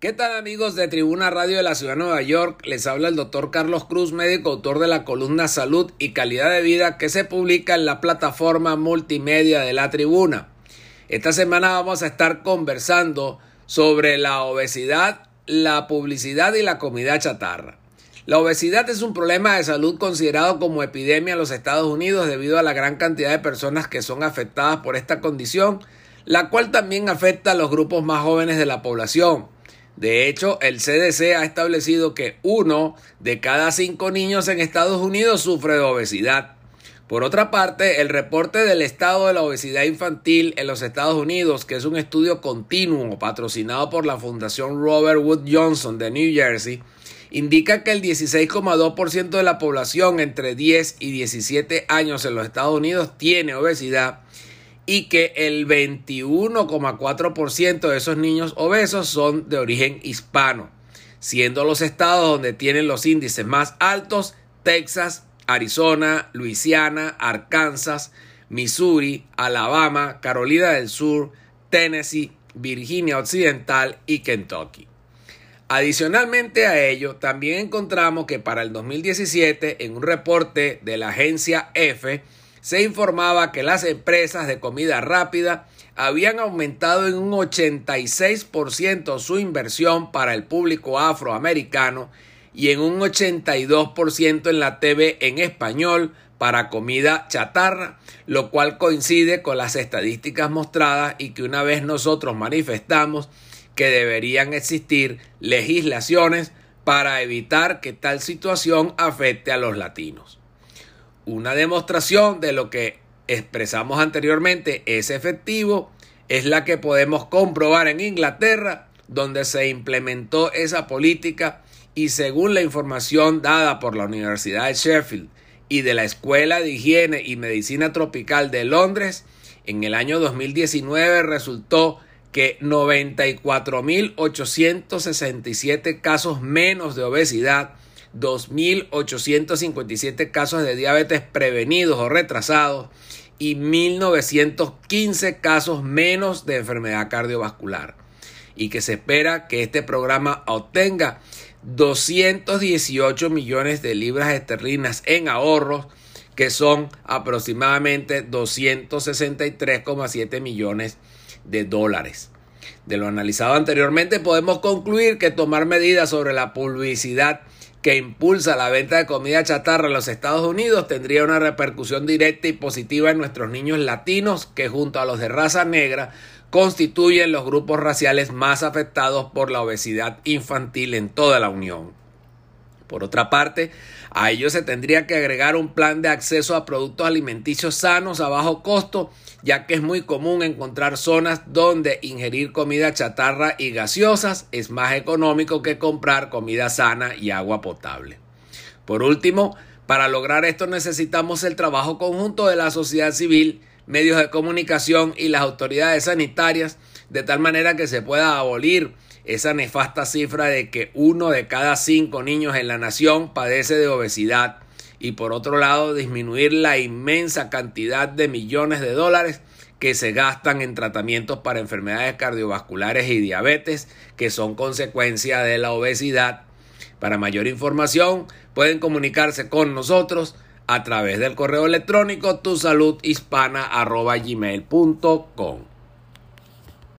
¿Qué tal amigos de Tribuna Radio de la Ciudad de Nueva York? Les habla el doctor Carlos Cruz, médico autor de la columna Salud y Calidad de Vida que se publica en la plataforma multimedia de la Tribuna. Esta semana vamos a estar conversando sobre la obesidad, la publicidad y la comida chatarra. La obesidad es un problema de salud considerado como epidemia en los Estados Unidos debido a la gran cantidad de personas que son afectadas por esta condición, la cual también afecta a los grupos más jóvenes de la población. De hecho, el CDC ha establecido que uno de cada cinco niños en Estados Unidos sufre de obesidad. Por otra parte, el reporte del estado de la obesidad infantil en los Estados Unidos, que es un estudio continuo patrocinado por la Fundación Robert Wood Johnson de New Jersey, indica que el 16,2% de la población entre 10 y 17 años en los Estados Unidos tiene obesidad y que el 21,4% de esos niños obesos son de origen hispano, siendo los estados donde tienen los índices más altos Texas, Arizona, Luisiana, Arkansas, Missouri, Alabama, Carolina del Sur, Tennessee, Virginia Occidental y Kentucky. Adicionalmente a ello, también encontramos que para el 2017, en un reporte de la agencia F, se informaba que las empresas de comida rápida habían aumentado en un 86% su inversión para el público afroamericano y en un 82% en la TV en español para comida chatarra, lo cual coincide con las estadísticas mostradas y que una vez nosotros manifestamos que deberían existir legislaciones para evitar que tal situación afecte a los latinos. Una demostración de lo que expresamos anteriormente es efectivo es la que podemos comprobar en Inglaterra, donde se implementó esa política y según la información dada por la Universidad de Sheffield y de la Escuela de Higiene y Medicina Tropical de Londres, en el año 2019 resultó que 94.867 casos menos de obesidad 2.857 casos de diabetes prevenidos o retrasados y 1.915 casos menos de enfermedad cardiovascular. Y que se espera que este programa obtenga 218 millones de libras esterlinas en ahorros, que son aproximadamente 263,7 millones de dólares. De lo analizado anteriormente podemos concluir que tomar medidas sobre la publicidad que impulsa la venta de comida chatarra en los Estados Unidos tendría una repercusión directa y positiva en nuestros niños latinos que junto a los de raza negra constituyen los grupos raciales más afectados por la obesidad infantil en toda la Unión. Por otra parte, a ello se tendría que agregar un plan de acceso a productos alimenticios sanos a bajo costo, ya que es muy común encontrar zonas donde ingerir comida chatarra y gaseosas es más económico que comprar comida sana y agua potable. Por último, para lograr esto necesitamos el trabajo conjunto de la sociedad civil, medios de comunicación y las autoridades sanitarias, de tal manera que se pueda abolir esa nefasta cifra de que uno de cada cinco niños en la nación padece de obesidad y por otro lado disminuir la inmensa cantidad de millones de dólares que se gastan en tratamientos para enfermedades cardiovasculares y diabetes que son consecuencia de la obesidad. Para mayor información pueden comunicarse con nosotros a través del correo electrónico tusaludhispana.gmail.com